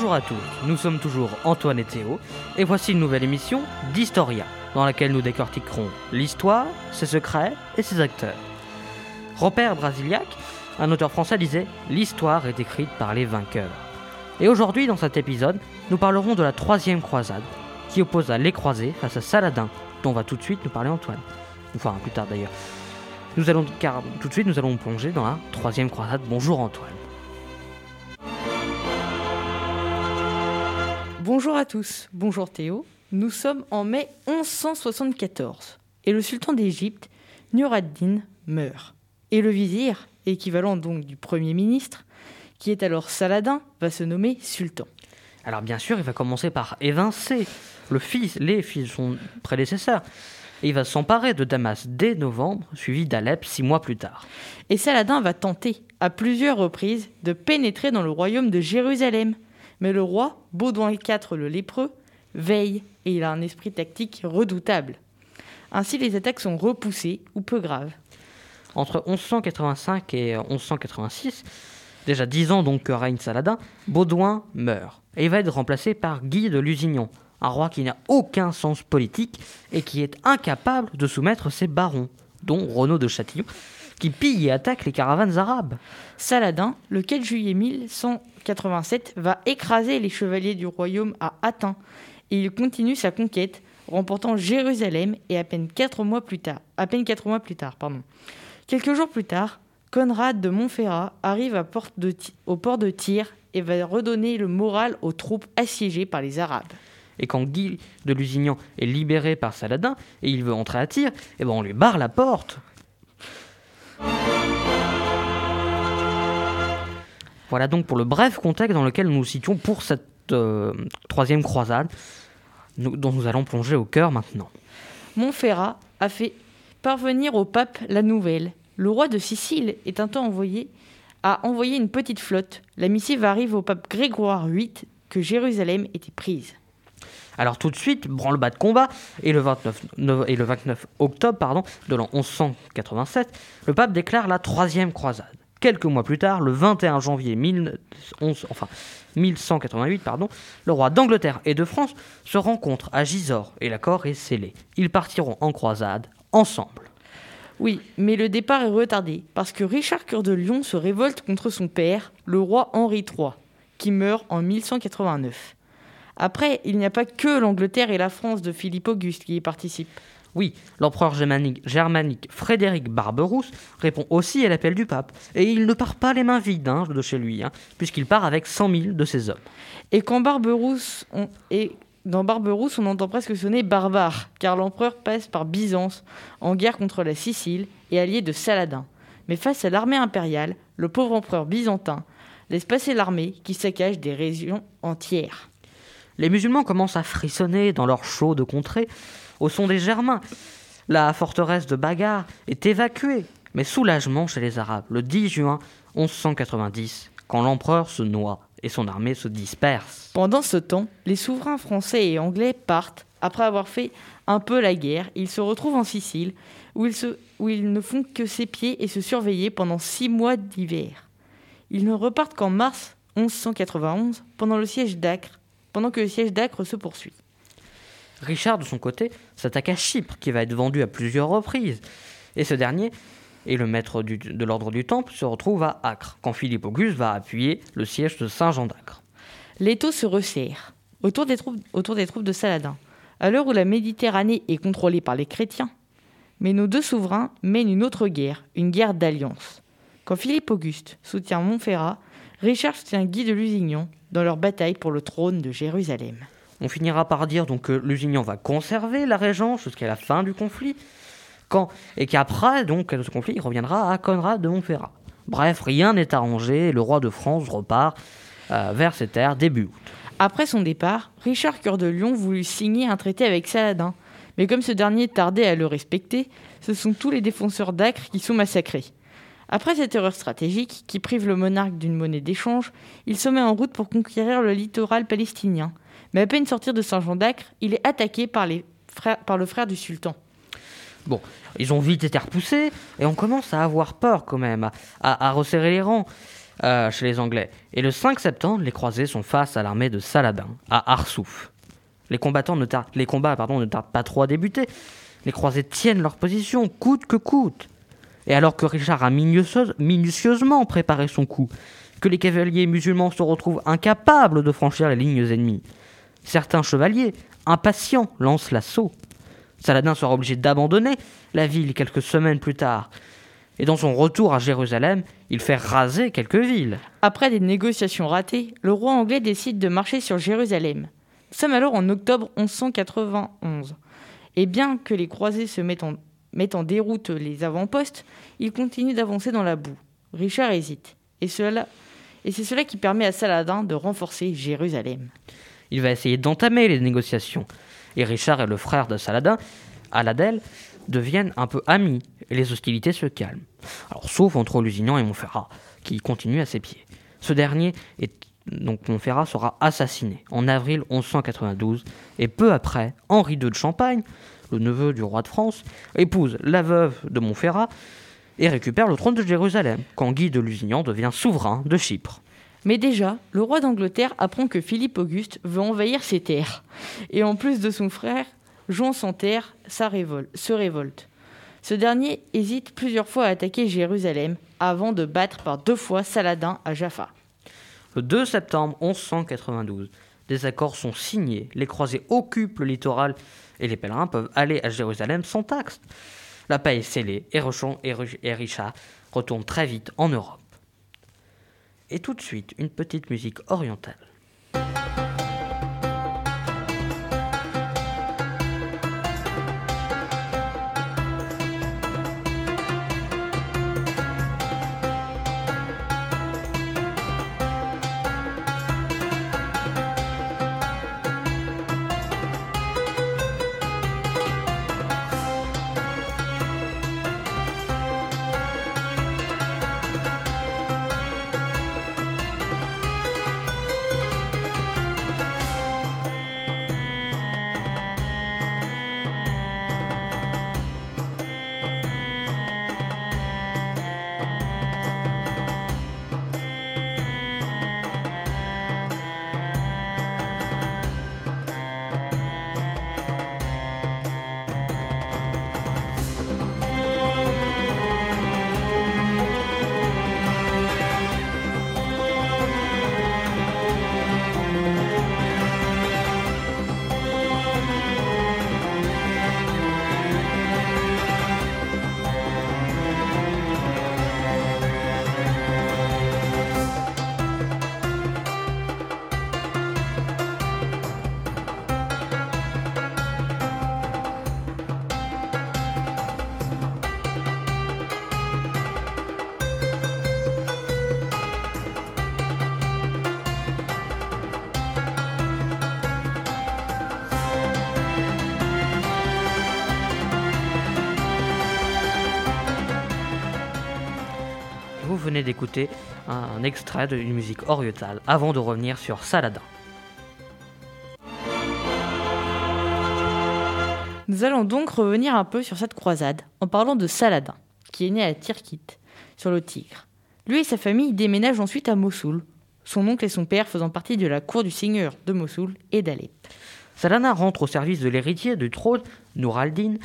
Bonjour à tous, nous sommes toujours Antoine et Théo, et voici une nouvelle émission d'Historia, dans laquelle nous décortiquerons l'histoire, ses secrets et ses acteurs. Robert Brasiliac, un auteur français, disait L'histoire est écrite par les vainqueurs. Et aujourd'hui, dans cet épisode, nous parlerons de la troisième croisade, qui opposa les croisés face à Saladin, dont va tout de suite nous parler Antoine. Enfin, plus tard d'ailleurs. Nous allons, car tout de suite, nous allons plonger dans la troisième croisade. Bonjour Antoine. Bonjour à tous, bonjour Théo. Nous sommes en mai 1174 et le sultan d'Égypte, Nur ad-Din, meurt. Et le vizir, équivalent donc du premier ministre, qui est alors Saladin, va se nommer sultan. Alors bien sûr, il va commencer par évincer le fils, les fils de son prédécesseur. Et il va s'emparer de Damas dès novembre, suivi d'Alep six mois plus tard. Et Saladin va tenter, à plusieurs reprises, de pénétrer dans le royaume de Jérusalem. Mais le roi, Baudouin IV le lépreux, veille et il a un esprit tactique redoutable. Ainsi, les attaques sont repoussées ou peu graves. Entre 1185 et 1186, déjà dix ans donc que règne Saladin, Baudouin meurt. Et il va être remplacé par Guy de Lusignan, un roi qui n'a aucun sens politique et qui est incapable de soumettre ses barons, dont Renaud de Châtillon, qui pille et attaque les caravanes arabes. Saladin, le 4 juillet 1187, va écraser les chevaliers du royaume à Athens et il continue sa conquête, remportant Jérusalem et à peine quatre mois plus tard. À peine quatre mois plus tard, pardon. Quelques jours plus tard, Conrad de Montferrat arrive au port de Tyr et va redonner le moral aux troupes assiégées par les Arabes. Et quand Guy de Lusignan est libéré par Saladin et il veut entrer à Tyr, eh ben on lui barre la porte. Voilà donc pour le bref contexte dans lequel nous nous situons pour cette euh, troisième croisade, nous, dont nous allons plonger au cœur maintenant. Montferrat a fait parvenir au pape la nouvelle. Le roi de Sicile est un temps envoyé a envoyé une petite flotte. La missive arrive au pape Grégoire VIII que Jérusalem était prise. Alors tout de suite, branle-bas de combat, et le 29, et le 29 octobre pardon, de l'an 1187, le pape déclare la troisième croisade. Quelques mois plus tard, le 21 janvier 11, enfin, 1188, pardon, le roi d'Angleterre et de France se rencontrent à Gisors et l'accord est scellé. Ils partiront en croisade ensemble. Oui, mais le départ est retardé parce que Richard Cœur de Lion se révolte contre son père, le roi Henri III, qui meurt en 1189. Après, il n'y a pas que l'Angleterre et la France de Philippe Auguste qui y participent. Oui, l'empereur germanique, germanique, Frédéric Barberousse répond aussi à l'appel du pape. Et il ne part pas les mains vides hein, de chez lui, hein, puisqu'il part avec 100 000 de ses hommes. Et quand Barberousse, on, et dans Barberousse, on entend presque sonner barbare, car l'empereur passe par Byzance, en guerre contre la Sicile et allié de Saladin. Mais face à l'armée impériale, le pauvre empereur byzantin laisse passer l'armée qui saccage des régions entières. Les musulmans commencent à frissonner dans leur chaud de contrée au son des Germains. La forteresse de Bagar est évacuée, mais soulagement chez les Arabes le 10 juin 1190, quand l'empereur se noie et son armée se disperse. Pendant ce temps, les souverains français et anglais partent. Après avoir fait un peu la guerre, ils se retrouvent en Sicile, où ils, ne font que s'épier et se surveiller pendant six mois d'hiver. Ils ne repartent qu'en mars 1191, pendant, le siège pendant que le siège d'Acre se poursuit. Richard, de son côté, s'attaque à Chypre, qui va être vendu à plusieurs reprises. Et ce dernier, et le maître de l'ordre du Temple, se retrouve à Acre, quand Philippe Auguste va appuyer le siège de Saint-Jean d'Acre. L'étau se resserre autour des, troupes, autour des troupes de Saladin, à l'heure où la Méditerranée est contrôlée par les chrétiens. Mais nos deux souverains mènent une autre guerre, une guerre d'alliance. Quand Philippe Auguste soutient Montferrat, Richard soutient Guy de Lusignan dans leur bataille pour le trône de Jérusalem. On finira par dire donc que Lusignan va conserver la régence jusqu'à la fin du conflit, et qu'après donc ce conflit il reviendra à Conrad de Montferrat. Bref, rien n'est arrangé et le roi de France repart euh, vers ses terres début août. Après son départ, Richard Cœur de Lion voulut signer un traité avec Saladin, mais comme ce dernier tardait à le respecter, ce sont tous les défenseurs d'Acre qui sont massacrés. Après cette erreur stratégique qui prive le monarque d'une monnaie d'échange, il se met en route pour conquérir le littoral palestinien. Mais à peine sortir de Saint-Jean d'Acre, il est attaqué par, les frères, par le frère du sultan. Bon, ils ont vite été repoussés et on commence à avoir peur quand même, à, resserrer les rangs. euh, chez les Anglais. Et le 5 septembre, les croisés sont face à l'armée de Saladin, à Arsouf. Les, combats ne tardent pas trop à débuter. Les croisés tiennent leur position, coûte que coûte. Et alors que Richard a minutieusement préparé son coup, que les cavaliers musulmans se retrouvent incapables de franchir les lignes ennemies, certains chevaliers, impatients, lancent l'assaut. Saladin sera obligé d'abandonner la ville quelques semaines plus tard. Et dans son retour à Jérusalem, il fait raser quelques villes. Après des négociations ratées, le roi anglais décide de marcher sur Jérusalem. Nous sommes alors en octobre 1191. Et bien que les croisés se mettent en, déroute les avant-postes, ils continuent d'avancer dans la boue. Richard hésite. Et c'est cela qui permet à Saladin de renforcer Jérusalem. Il va essayer d'entamer les négociations. Et Richard et le frère de Saladin, Aladel, deviennent un peu amis et les hostilités se calment. Alors, sauf entre Lusignan et Montferrat, qui continue à ses pieds. Ce dernier donc Montferrat sera assassiné en avril 1192 et peu après, Henri II de Champagne, le neveu du roi de France, épouse la veuve de Montferrat et récupère le trône de Jérusalem quand Guy de Lusignan devient souverain de Chypre. Mais déjà, le roi d'Angleterre apprend que Philippe Auguste veut envahir ses terres. Et en plus de son frère, Jean sans terre se révolte. Ce dernier hésite plusieurs fois à attaquer Jérusalem avant de battre par deux fois Saladin à Jaffa. Le 2 septembre 1192, des accords sont signés, les croisés occupent le littoral et les pèlerins peuvent aller à Jérusalem sans taxe. La paix est scellée et, et Richard retourne très vite en Europe. Et tout de suite, une petite musique orientale. Venez d'écouter un extrait d'une musique orientale avant de revenir sur Saladin. Nous allons donc revenir un peu sur cette croisade en parlant de Saladin, qui est né à Tirkit, sur le Tigre. Lui et sa famille déménagent ensuite à Mossoul, son oncle et son père faisant partie de la cour du seigneur de Mossoul et d'Alep. Saladin rentre au service de l'héritier du trône, Nour al-Din,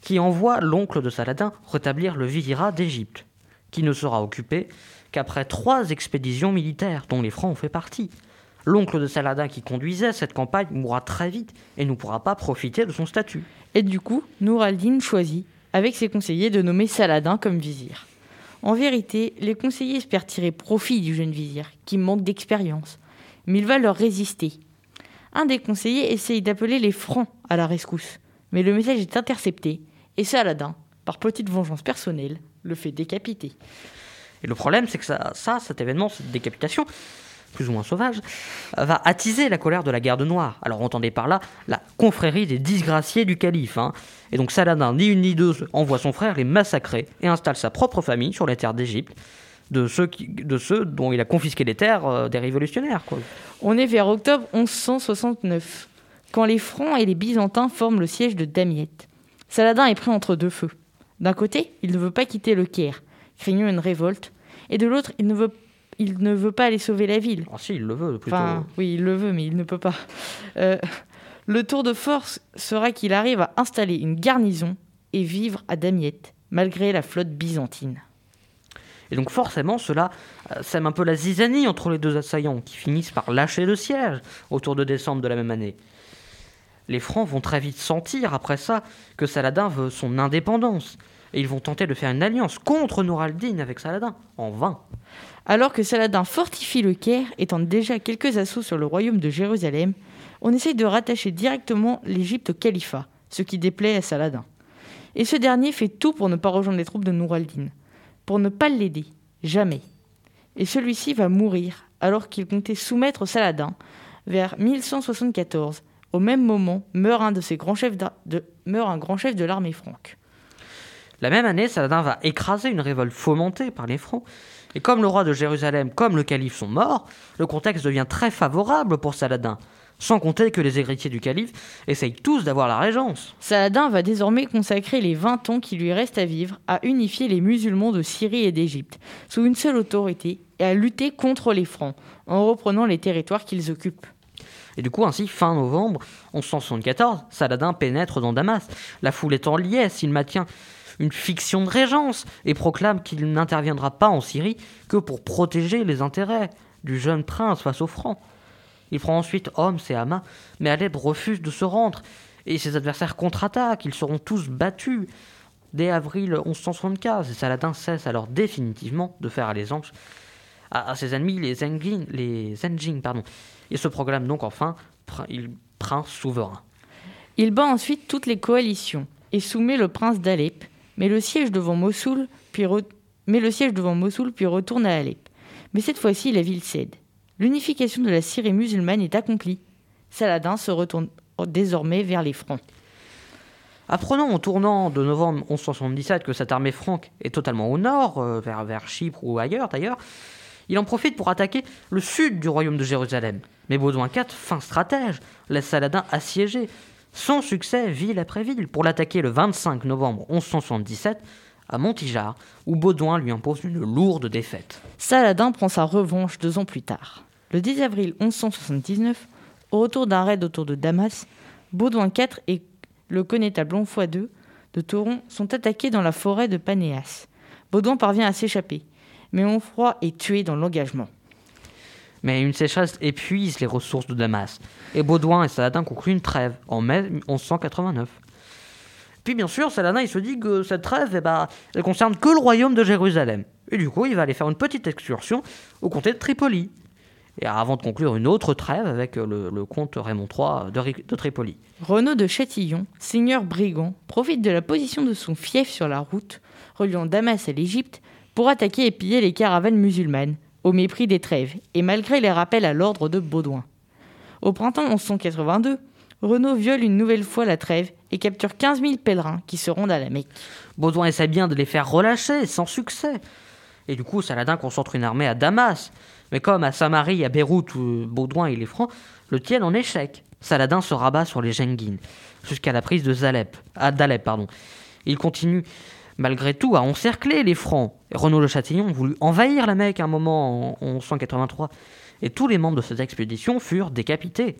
qui envoie l'oncle de Saladin rétablir le vizirat d'Égypte qui ne sera occupé qu'après trois expéditions militaires, dont les Francs ont fait partie. L'oncle de Saladin qui conduisait cette campagne mourra très vite et ne pourra pas profiter de son statut. Et du coup, Nour al-Din choisit, avec ses conseillers, de nommer Saladin comme vizir. En vérité, les conseillers espèrent tirer profit du jeune vizir, qui manque d'expérience, mais il va leur résister. Un des conseillers essaye d'appeler les Francs à la rescousse, mais le message est intercepté, et Saladin, par petite vengeance personnelle, le fait décapiter. Et le problème, c'est que ça, ça, cet événement, cette décapitation, plus ou moins sauvage, va attiser la colère de la garde noire. Alors entendez par là la confrérie des disgraciés du calife. Hein. Et donc Saladin, ni une ni deux, envoie son frère les massacrer et installe sa propre famille sur les terres d'Égypte. De ceux, qui, de ceux dont il a confisqué les terres euh, des révolutionnaires. Quoi. On est vers octobre 1169, quand les Francs et les Byzantins forment le siège de Damiette. Saladin est pris entre deux feux. D'un côté, il ne veut pas quitter le Caire, craignant une révolte, et de l'autre, il ne veut il ne veut pas aller sauver la ville. Ah si, il le veut plutôt. Enfin, oui, il le veut, mais il ne peut pas. Euh, le tour de force sera qu'il arrive à installer une garnison et vivre à Damiette, malgré la flotte byzantine. Et donc forcément, cela euh, sème un peu la zizanie entre les deux assaillants, qui finissent par lâcher le siège autour de décembre de la même année. Les Francs vont très vite sentir, après ça, que Saladin veut son indépendance, et ils vont tenter de faire une alliance contre Nour al-Din avec Saladin, en vain. Alors que Saladin fortifie le Caire tente déjà quelques assauts sur le royaume de Jérusalem, on essaye de rattacher directement l'Égypte au califat, ce qui déplaît à Saladin. Et ce dernier fait tout pour ne pas rejoindre les troupes de Nour al-Din, pour ne pas l'aider, jamais. Et celui-ci va mourir alors qu'il comptait soumettre Saladin vers 1174. Au même moment meurt un meurt un grand chef de l'armée franque. La même année, Saladin va écraser une révolte fomentée par les Francs. Et comme le roi de Jérusalem comme le calife sont morts, le contexte devient très favorable pour Saladin. Sans compter que les héritiers du calife essayent tous d'avoir la régence. Saladin va désormais consacrer les 20 ans qui lui restent à vivre à unifier les musulmans de Syrie et d'Égypte sous une seule autorité et à lutter contre les Francs en reprenant les territoires qu'ils occupent. Et du coup, ainsi, fin novembre 1174, Saladin pénètre dans Damas. La foule est en liesse, il maintient une fiction de régence et proclame qu'il n'interviendra pas en Syrie que pour protéger les intérêts du jeune prince face aux Francs. Il prend ensuite Homs et Hama, mais Alep refuse de se rendre et ses adversaires contre-attaquent. Ils seront tous battus dès avril 1175 et Saladin cesse alors définitivement de faire allégeance à, ses ennemis, les Zengin, les pardon. Il se proclame donc enfin prince souverain. Il bat ensuite toutes les coalitions et soumet le prince d'Alep, mais le siège devant Mossoul, puis retourne à Alep. Mais cette fois-ci, la ville cède. L'unification de la Syrie musulmane est accomplie. Saladin se retourne désormais vers les Francs. Apprenant en tournant de novembre 1177 que cette armée franque est totalement au nord, euh, vers, vers Chypre ou ailleurs d'ailleurs, il en profite pour attaquer le sud du royaume de Jérusalem. Mais Baudouin IV, fin stratège, laisse Saladin assiéger, sans succès, ville après ville, pour l'attaquer le 25 novembre 1177 à Montijar, où Baudouin lui impose une lourde défaite. Saladin prend sa revanche deux ans plus tard. Le 10 avril 1179, au retour d'un raid autour de Damas, Baudouin IV et le connétable Onfoy II de Toron sont attaqués dans la forêt de Panéas. Baudouin parvient à s'échapper mais Onfroy est tué dans l'engagement. Mais une sécheresse épuise les ressources de Damas, et Baudouin et Saladin concluent une trêve en mai 1189. Puis bien sûr, Saladin se dit que cette trêve, eh ben, elle concerne que le royaume de Jérusalem. Et du coup, il va aller faire une petite excursion au comté de Tripoli. Et avant de conclure une autre trêve avec le, comte Raymond III de, de Tripoli. Renaud de Châtillon, seigneur brigand, profite de la position de son fief sur la route reliant Damas à l'Égypte pour attaquer et piller les caravanes musulmanes, au mépris des trêves et malgré les rappels à l'ordre de Baudouin. Au printemps 1182, Renaud viole une nouvelle fois la trêve et capture 15 000 pèlerins qui se rendent à la Mecque. Baudouin essaie bien de les faire relâcher, sans succès. Et du coup, Saladin concentre une armée à Damas. Mais comme à Samarie, à Beyrouth, où Baudouin et les Francs le tiennent en échec, Saladin se rabat sur les Jengines, jusqu'à la prise de Zalep, à d'Alep. Pardon. Il continue malgré tout, a encerclé les Francs. Renaud Le Châtillon voulut envahir la Mecque un moment en 1183, et tous les membres de cette expédition furent décapités.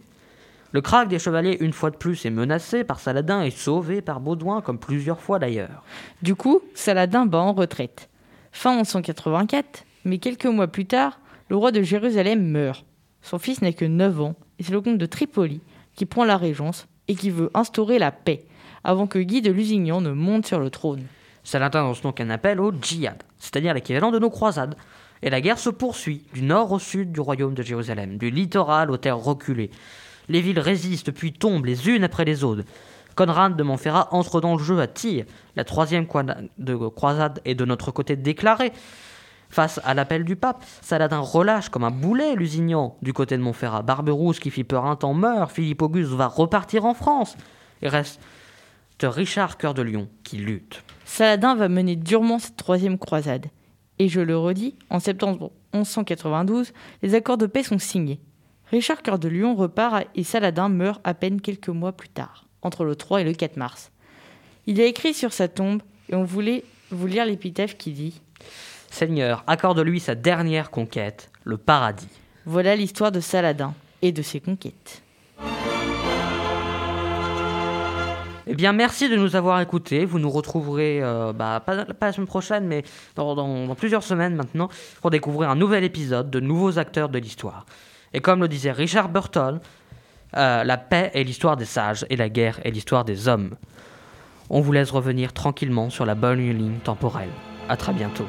Le crack des chevaliers, une fois de plus, est menacé par Saladin et sauvé par Baudouin, comme plusieurs fois d'ailleurs. Du coup, Saladin bat en retraite. Fin 1184, mais quelques mois plus tard, le roi de Jérusalem meurt. Son fils n'a que 9 ans, et c'est le comte de Tripoli qui prend la régence et qui veut instaurer la paix, avant que Guy de Lusignan ne monte sur le trône. Saladin lance donc un appel au djihad, c'est-à-dire l'équivalent de nos croisades. Et la guerre se poursuit, du nord au sud du royaume de Jérusalem, du littoral aux terres reculées. Les villes résistent puis tombent les unes après les autres. Conrad de Montferrat entre dans le jeu à Tyr. La troisième croisade est de notre côté déclarée. Face à l'appel du pape, Saladin relâche comme un boulet Lusignan du côté de Montferrat. Barberousse, qui fit peur un temps, meurt. Philippe Auguste va repartir en France. Il reste Richard Cœur de Lion qui lutte. Saladin va mener durement cette troisième croisade. Et je le redis, en septembre 1192, les accords de paix sont signés. Richard Cœur de Lion repart et Saladin meurt à peine quelques mois plus tard, entre le 3 et le 4 mars. Il a écrit sur sa tombe, et on voulait vous lire l'épitaphe qui dit Seigneur, accorde-lui sa dernière conquête, le paradis. Voilà l'histoire de Saladin et de ses conquêtes. Eh bien, merci de nous avoir écoutés. Vous nous retrouverez, euh, bah, pas, la semaine prochaine, mais dans plusieurs semaines maintenant, pour découvrir un nouvel épisode de nouveaux acteurs de l'histoire. Et comme le disait Richard Burton, euh, la paix est l'histoire des sages et la guerre est l'histoire des hommes. On vous laisse revenir tranquillement sur la bonne ligne temporelle. À très bientôt.